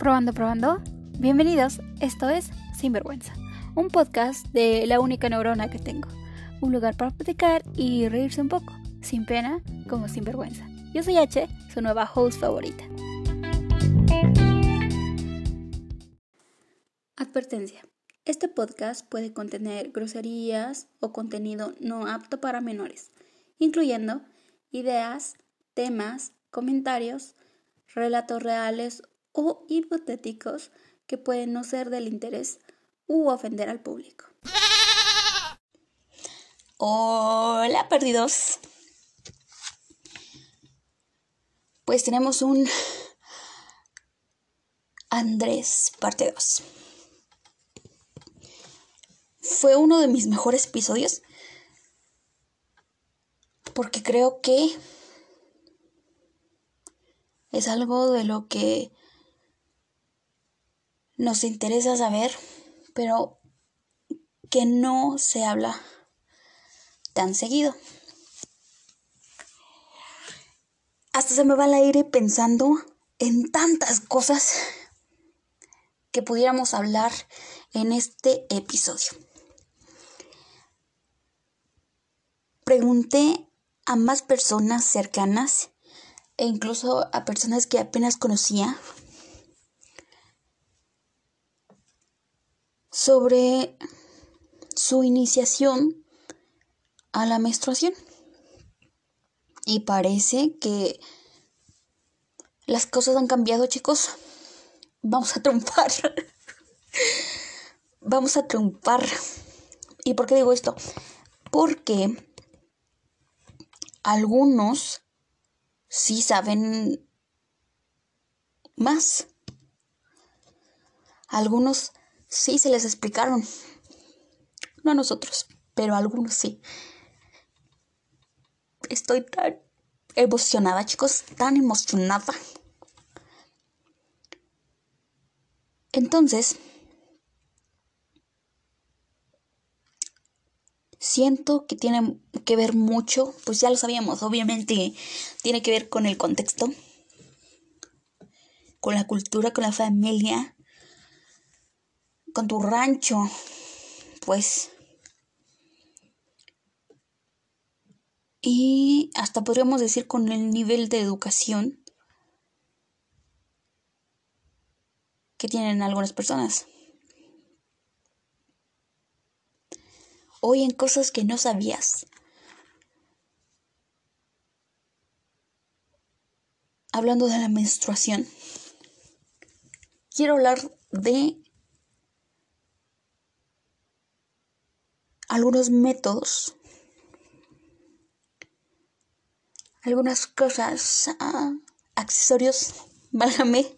Probando, probando. Bienvenidos, esto es Sinvergüenza, un podcast de la única neurona que tengo. Un lugar para platicar y reírse un poco, sin pena como sin vergüenza. Yo soy H, su nueva host favorita. Advertencia. Este podcast puede contener groserías o contenido no apto para menores, incluyendo ideas, temas, comentarios, relatos reales o hipotéticos que pueden no ser del interés u ofender al público. Hola, perdidos. Pues tenemos un Andrés parte 2. Fue uno de mis mejores episodios porque creo que es algo de lo que nos interesa saber, pero que no se habla tan seguido. Hasta se me va el aire pensando en tantas cosas que pudiéramos hablar en este episodio. Pregunté a más personas cercanas e incluso a personas que apenas conocía sobre su iniciación a la menstruación. Y parece que las cosas han cambiado, chicos. Vamos a triunfar. Vamos a triunfar. ¿Y por qué digo esto? Porque algunos sí saben más. Algunos sí se les explicaron. No a nosotros, pero a algunos sí. Estoy tan emocionada, chicos, tan emocionada. Entonces, siento que tiene que ver mucho, pues ya lo sabíamos, obviamente tiene que ver con el contexto, con la cultura, con la familia, con tu rancho, pues. Y hasta podríamos decir con el nivel de educación que tienen algunas personas. Hoy en cosas que no sabías. Hablando de la menstruación, quiero hablar de algunos métodos, algunas cosas, ah, accesorios, válgame,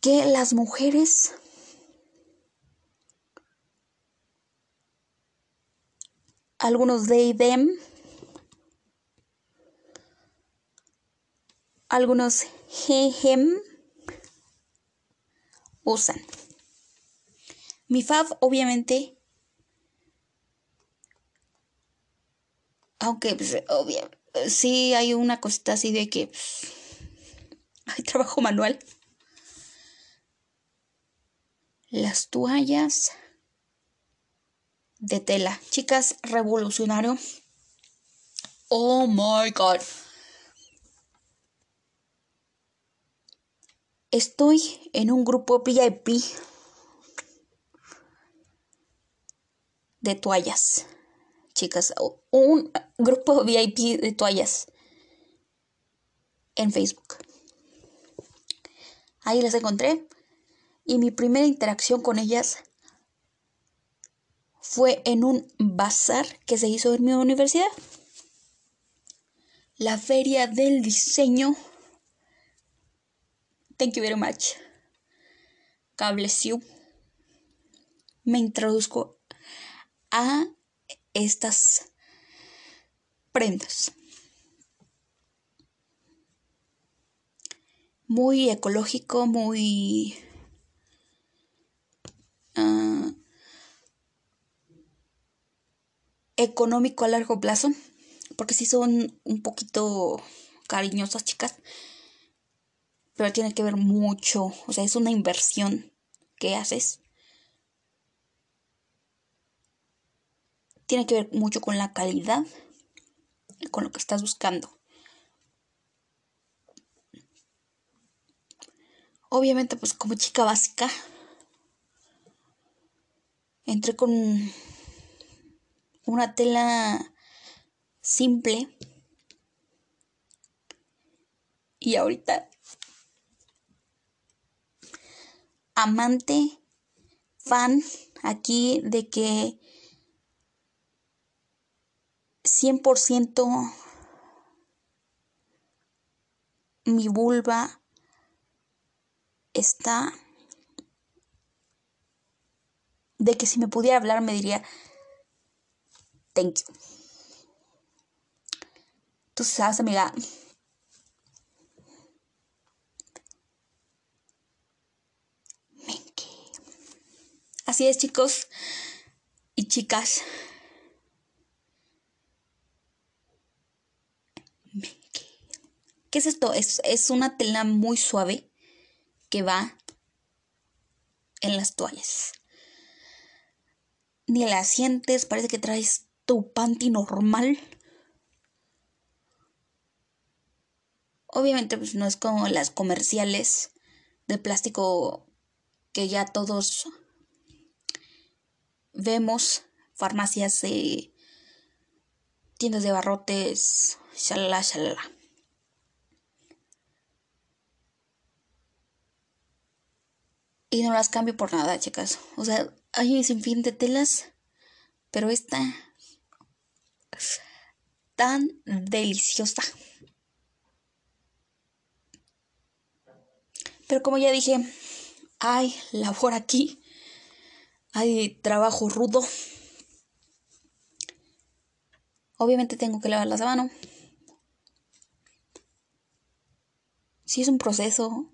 que las mujeres algunos de them, algunos he, him usan. Mi fav, obviamente, aunque pues, obvio, sí hay una cosita así de que hay trabajo manual. Las toallas de tela. Chicas, revolucionario. Oh my god. Estoy en un grupo VIP de toallas. Chicas, un grupo VIP de toallas en Facebook. Ahí las encontré y mi primera interacción con ellas fue en un bazar que se hizo en mi universidad. La feria del diseño. Thank you very much. Cablesiu. Me introduzco a estas prendas. Muy ecológico, muy... Uh, económico a largo plazo, porque si son un poquito cariñosas chicas, pero tiene que ver mucho, o sea, es una inversión que haces. Tiene que ver mucho con la calidad con lo que estás buscando. Obviamente, pues como chica básica, entré con una tela simple. Y ahorita, amante, fan aquí de que 100% mi vulva está de que si me pudiera hablar me diría thank you. Tú sabes, amiga. Así es, chicos y chicas. ¿Qué es esto? Es, es una tela muy suave que va en las toallas. Ni la sientes, parece que traes tu panty normal. Obviamente pues no es como las comerciales de plástico que ya todos vemos, farmacias, tiendas de barrotes, shalala, shalala. Y no las cambio por nada, chicas. O sea, hay un sinfín de telas, pero esta tan deliciosa. Pero como ya dije, hay labor aquí, hay trabajo rudo. Obviamente tengo que lavar las manos. Si es un proceso,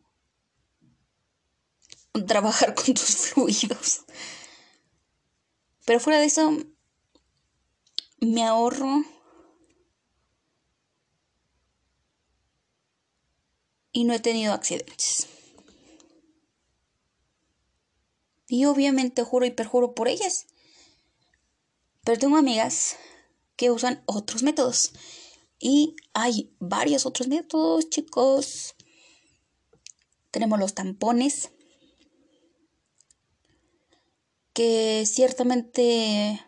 trabajar con tus fluidos. Pero fuera de eso, me ahorro y no he tenido accidentes. Y obviamente juro y perjuro por ellas. Pero tengo amigas que usan otros métodos. Y hay varios otros métodos, chicos. Tenemos los tampones que ciertamente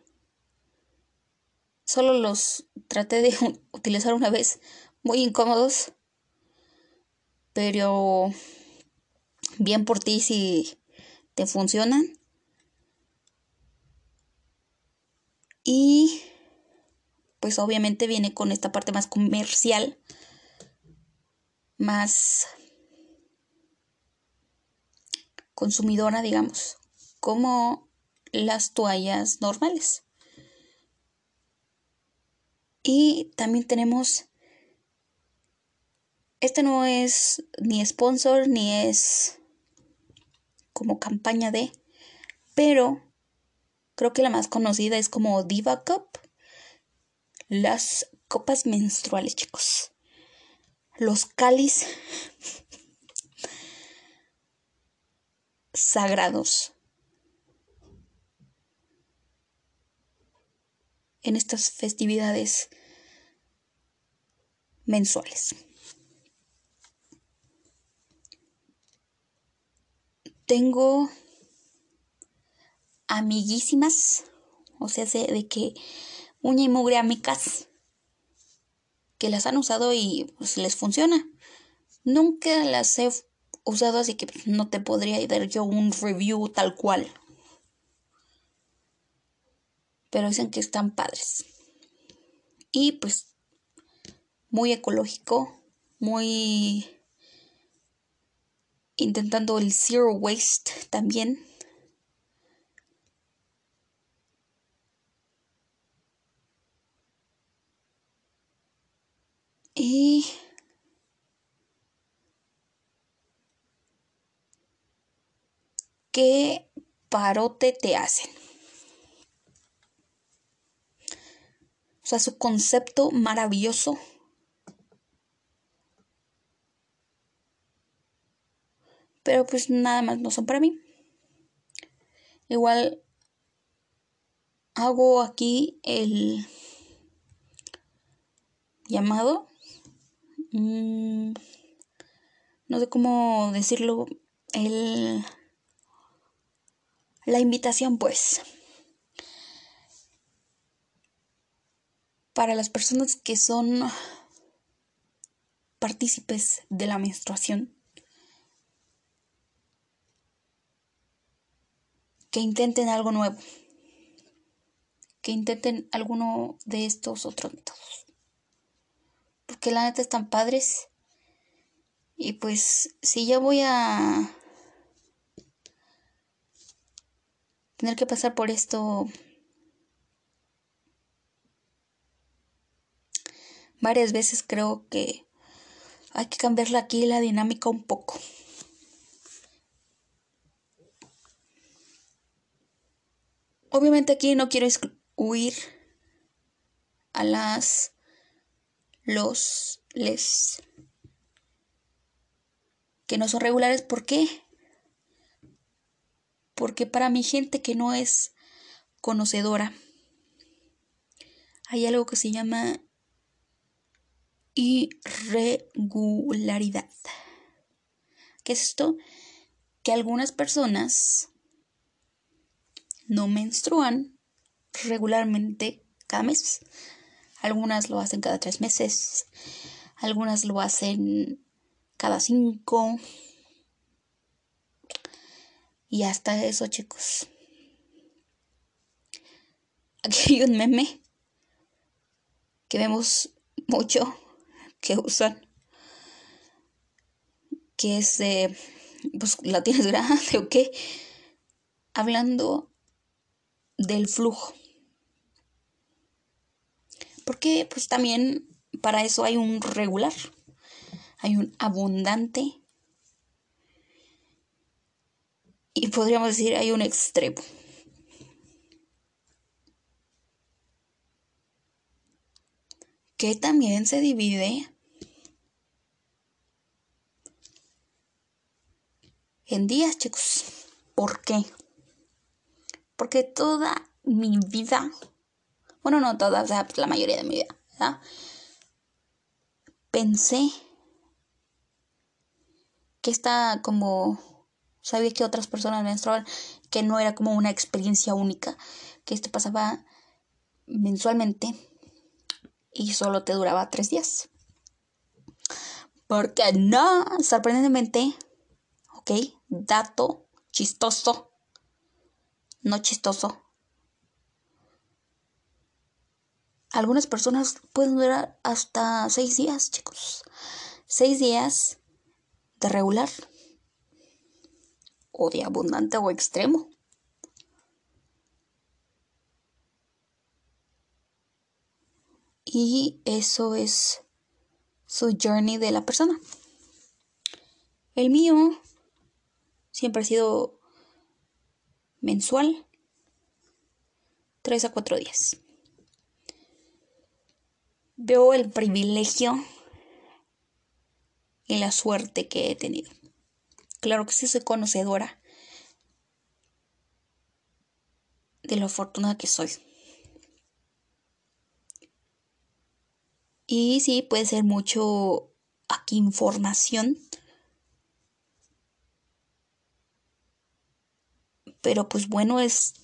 solo los traté de utilizar una vez, muy incómodos, pero bien por ti si te funcionan. Y pues obviamente viene con esta parte más comercial, más consumidora, digamos, como las toallas normales. Y también tenemos, este no es ni sponsor ni es como campaña de, pero creo que la más conocida es como Diva Cup. Las copas menstruales, chicos. Los cáliz sagrados en estas festividades mensuales. Tengo amiguísimas, o sea, de que uña y mugre amigas que las han usado y pues les funciona. Nunca las he usado, así que no te podría dar yo un review tal cual pero dicen que están padres. Y pues muy ecológico, muy intentando el zero waste también. Y qué parote te hacen. O sea, su concepto maravilloso. Pero pues nada más no son para mí. Igual hago aquí el llamado. Mm, no sé cómo decirlo. El, la invitación, pues. Para las personas que son partícipes de la menstruación, que intenten algo nuevo, que intenten alguno de estos otros métodos. Porque la neta están padres. Y pues si ya voy a tener que pasar por esto varias veces, creo que hay que cambiarle aquí la dinámica un poco. Obviamente aquí no quiero huir a las los les que no son regulares. ¿Por qué? Porque para mi gente que no es conocedora, hay algo que se llama irregularidad. ¿Qué es esto? Que algunas personas no menstruan regularmente cada mes. Algunas lo hacen cada tres meses, algunas lo hacen cada cinco. Y hasta eso, chicos. Aquí hay un meme que vemos mucho que usan. Que es de. Pues la tienes grande o qué. Hablando del flujo. Porque pues también para eso hay un regular, hay un abundante y podríamos decir hay un extremo. Que también se divide en días, chicos. ¿Por qué? Porque toda mi vida, bueno, no toda, o sea, pues, la mayoría de mi vida. Pensé que esta como sabía que otras personas menstruaban, que no era como una experiencia única, que esto pasaba mensualmente y solo te duraba tres días. Porque no, sorprendentemente, ok, dato chistoso no chistoso. Algunas personas pueden durar hasta seis días, chicos. Seis días de regular. O de abundante o extremo. Y eso es su journey de la persona. El mío siempre ha sido mensual, 3 a 4 días. Veo el privilegio y la suerte que he tenido. Claro que sí soy conocedora de lo afortunada que soy. Y sí, puede ser mucho aquí información pero pues bueno, es,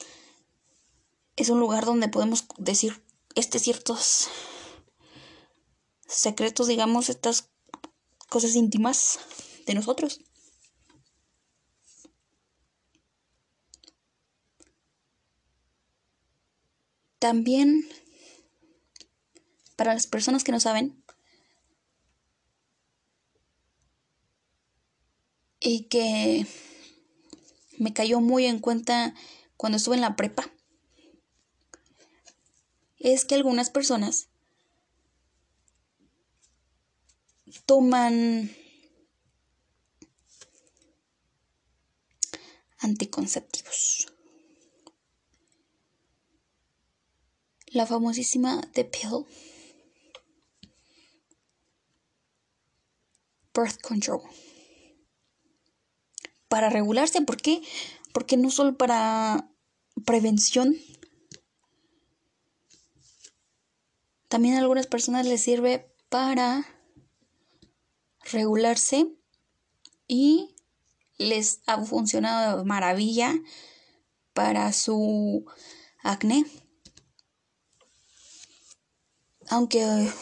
es un lugar donde podemos decir este ciertos secretos, digamos, estas cosas íntimas de nosotros. También, para las personas que no saben, y que me cayó muy en cuenta cuando estuve en la prepa es que algunas personas toman anticonceptivos. La famosísima The Pill. Birth Control para regularse. ¿Por qué? Porque no solo para prevención. También a algunas personas les sirve para regularse y les ha funcionado de maravilla para su acné. Aunque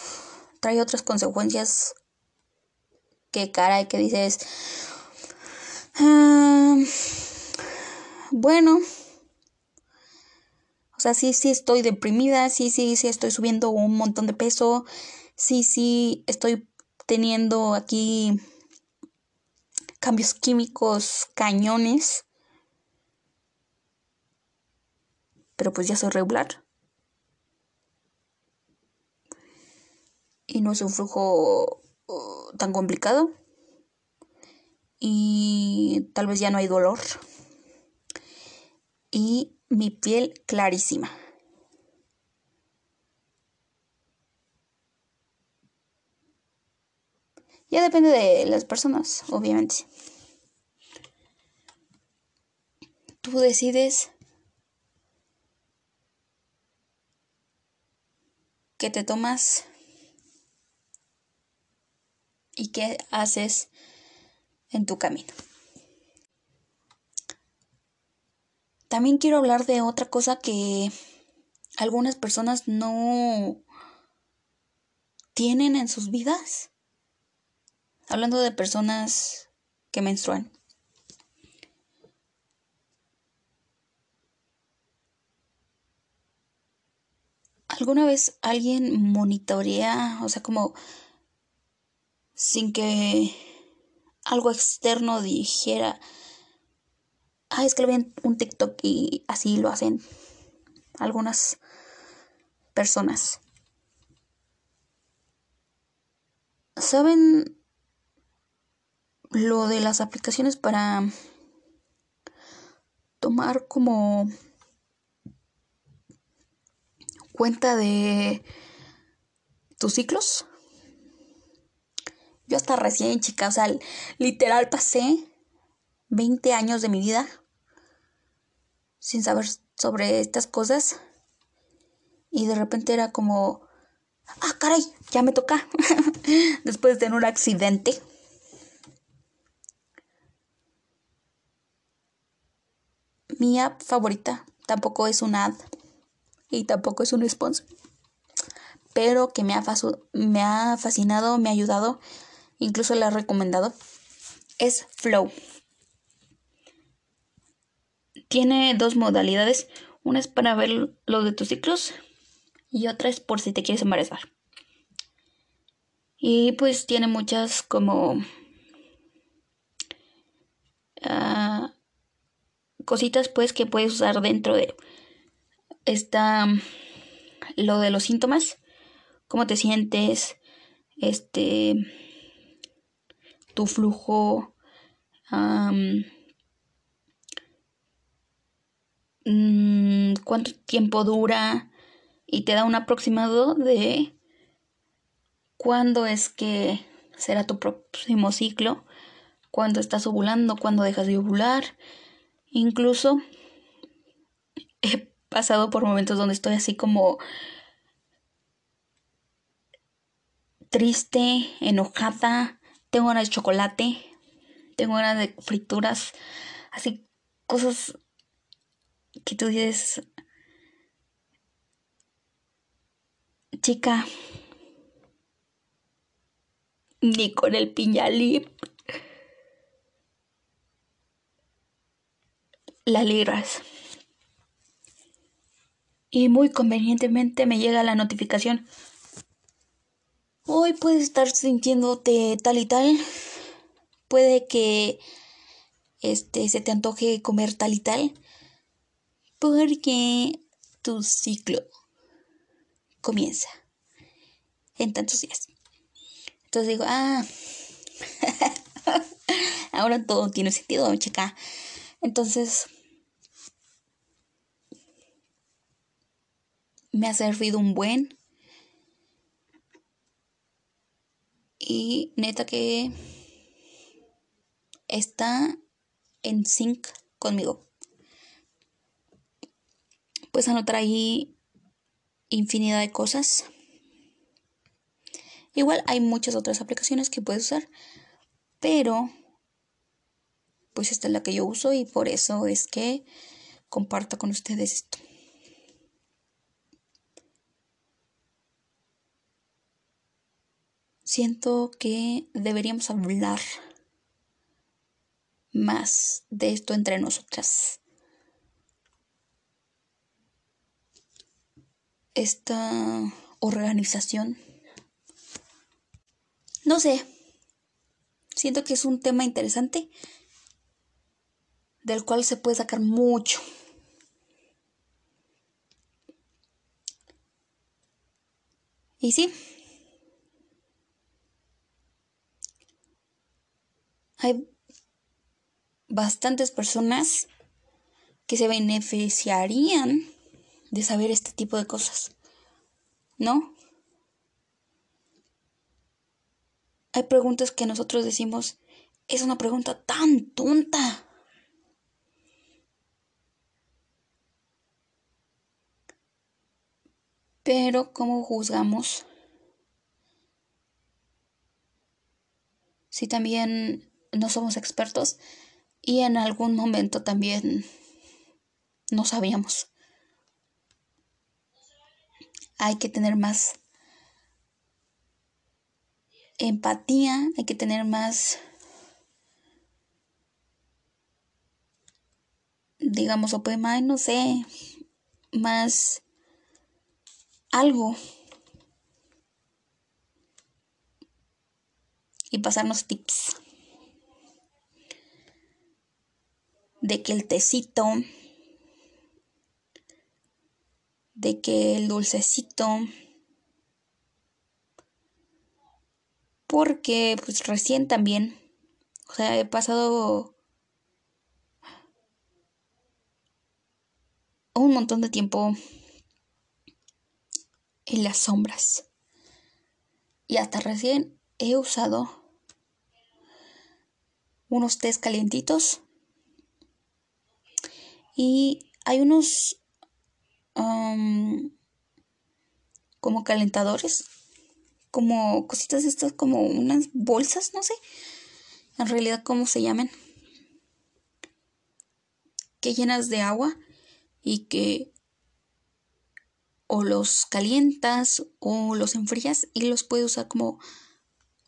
trae otras consecuencias que cara y que dices, ah, bueno, o sea, sí, sí estoy deprimida, sí, sí, sí estoy subiendo un montón de peso, sí, sí estoy teniendo aquí cambios químicos cañones. Pero pues ya soy regular. Y no es un flujo uh, tan complicado. Y tal vez ya no hay dolor. Y mi piel clarísima. Ya depende de las personas, obviamente. Tú decides qué te tomas y qué haces en tu camino. También quiero hablar de otra cosa que algunas personas no tienen en sus vidas. Hablando de personas que menstruan. ¿Alguna vez alguien monitorea, o sea, como sin que algo externo dijera, ah, es que un TikTok y así lo hacen algunas personas. ¿Saben lo de las aplicaciones para tomar como cuenta de tus ciclos? Yo hasta recién, chica, o sea, literal pasé 20 años de mi vida sin saber sobre estas cosas. Y de repente era como, ah, caray, ya me toca. Después de un accidente. Mi app favorita tampoco es una ad y tampoco es un sponsor. Pero que me ha, me ha fascinado, me ha ayudado, incluso le ha recomendado, es Flow. Tiene dos modalidades. Una es para ver lo de tus ciclos y otra es por si te quieres embarazar. Y pues tiene muchas como uh, cositas pues que puedes usar dentro de está lo de los síntomas, cómo te sientes, este tu flujo mm, cuánto tiempo dura y te da un aproximado de cuándo es que será tu próximo ciclo, cuándo estás ovulando, cuándo dejas de ovular. Incluso he pasado por momentos donde estoy así como triste, enojada, tengo ganas de chocolate, tengo ganas de frituras, así cosas que tú dices, chica, ni con el piñalip la libras. Y muy convenientemente me llega la notificación. Hoy puedes estar sintiéndote tal y tal. Puede que este se te antoje comer tal y tal. Porque tu ciclo comienza en tantos días. Entonces digo, ah, ahora todo tiene sentido, chica. Entonces, me ha servido un buen. Y neta que está en sync conmigo. Pues anotar ahí infinidad de cosas. Igual hay muchas otras aplicaciones que puedes usar, pero pues esta es la que yo uso y por eso es que comparto con ustedes esto. Siento que deberíamos hablar más de esto entre nosotras. Esta organización. No sé. Siento que es un tema interesante del cual se puede sacar mucho. Y sí, hay bastantes personas que se beneficiarían de saber este tipo de cosas, ¿no? Hay preguntas que nosotros decimos, es una pregunta tan tonta. Pero, ¿cómo juzgamos? Si también no somos expertos y en algún momento también no sabíamos. Hay que tener más empatía, hay que tener más, digamos, o poema, no sé, más algo y pasarnos tips de que el tecito, de que el dulcecito, porque pues recién también, o sea, he pasado un montón de tiempo en las sombras. Y hasta recién he usado unos test calientitos. Y hay unos como calentadores, como cositas estas, como unas bolsas, no sé, en realidad cómo se llaman, que llenas de agua y que o los calientas o los enfrías y los puedes usar como...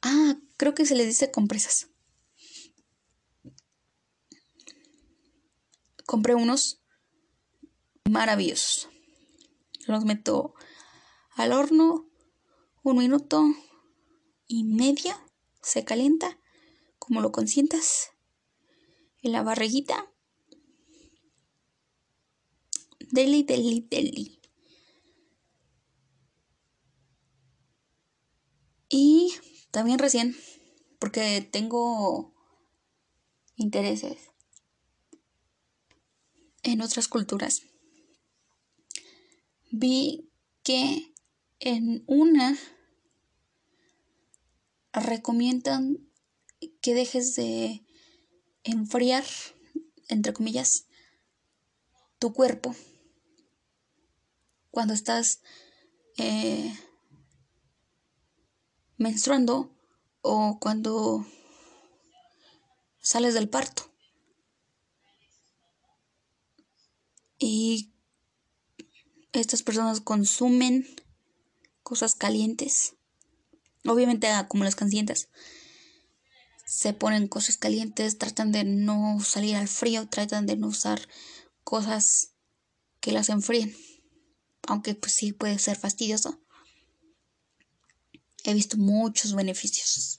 Ah, creo que se les dice compresas. Compré unos maravillosos. Los meto al horno un minuto y medio. Se calienta como lo consientas en la barriguita. Deli, deli, deli. Y también recién, porque tengo intereses en otras culturas, vi que en una recomiendan que dejes de enfriar, entre comillas, tu cuerpo cuando estás eh, menstruando o cuando sales del parto. Y estas personas consumen cosas calientes. Obviamente ah, como las calientes. Se ponen cosas calientes, tratan de no salir al frío, tratan de no usar cosas que las enfríen. Aunque pues sí puede ser fastidioso he visto muchos beneficios.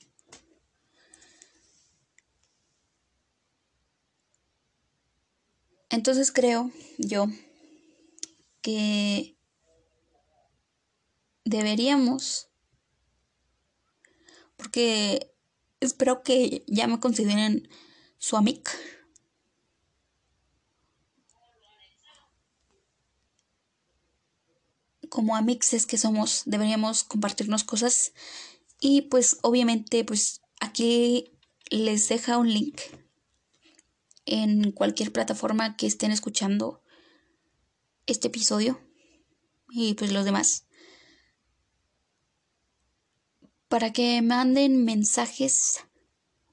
Entonces creo yo que deberíamos, porque espero que ya me consideren su amic. como amixes que somos, deberíamos compartirnos cosas. Y pues obviamente, pues aquí les deja un link en cualquier plataforma que estén escuchando este episodio y pues los demás. Para que manden mensajes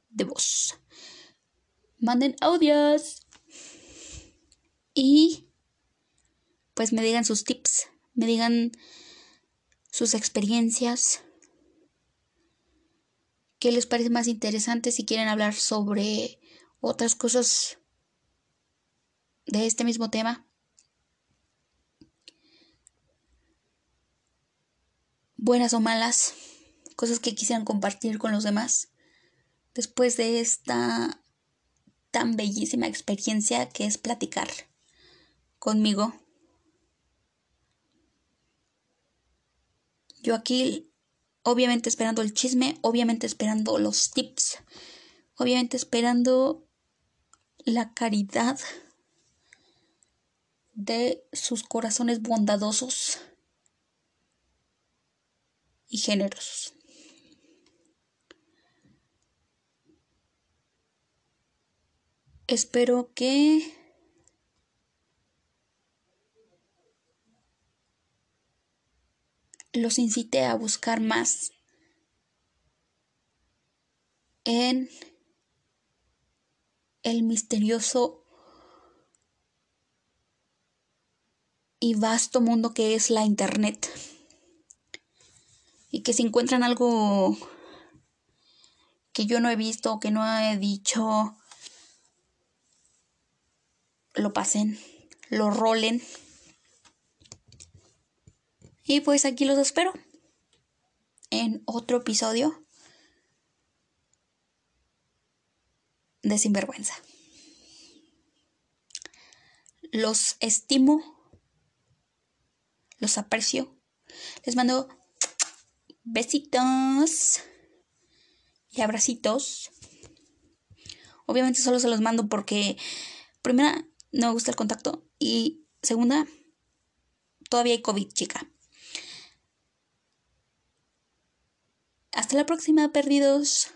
de voz. Manden audios. Y pues me digan sus tips, me digan sus experiencias, qué les parece más interesante si quieren hablar sobre otras cosas de este mismo tema. Buenas o malas, cosas que quisieran compartir con los demás después de esta tan bellísima experiencia que es platicar conmigo. Yo aquí, obviamente esperando el chisme, obviamente esperando los tips, obviamente esperando la caridad de sus corazones bondadosos y generosos. Espero que los incite a buscar más en el misterioso y vasto mundo que es la Internet. Y que si encuentran algo que yo no he visto, que no he dicho, lo pasen, lo rolen. Y pues aquí los espero en otro episodio de Sinvergüenza. Los estimo, los aprecio. Les mando besitos y abracitos. Obviamente solo se los mando porque, primera, no me gusta el contacto y segunda, todavía hay COVID, chica. Hasta la próxima, perdidos.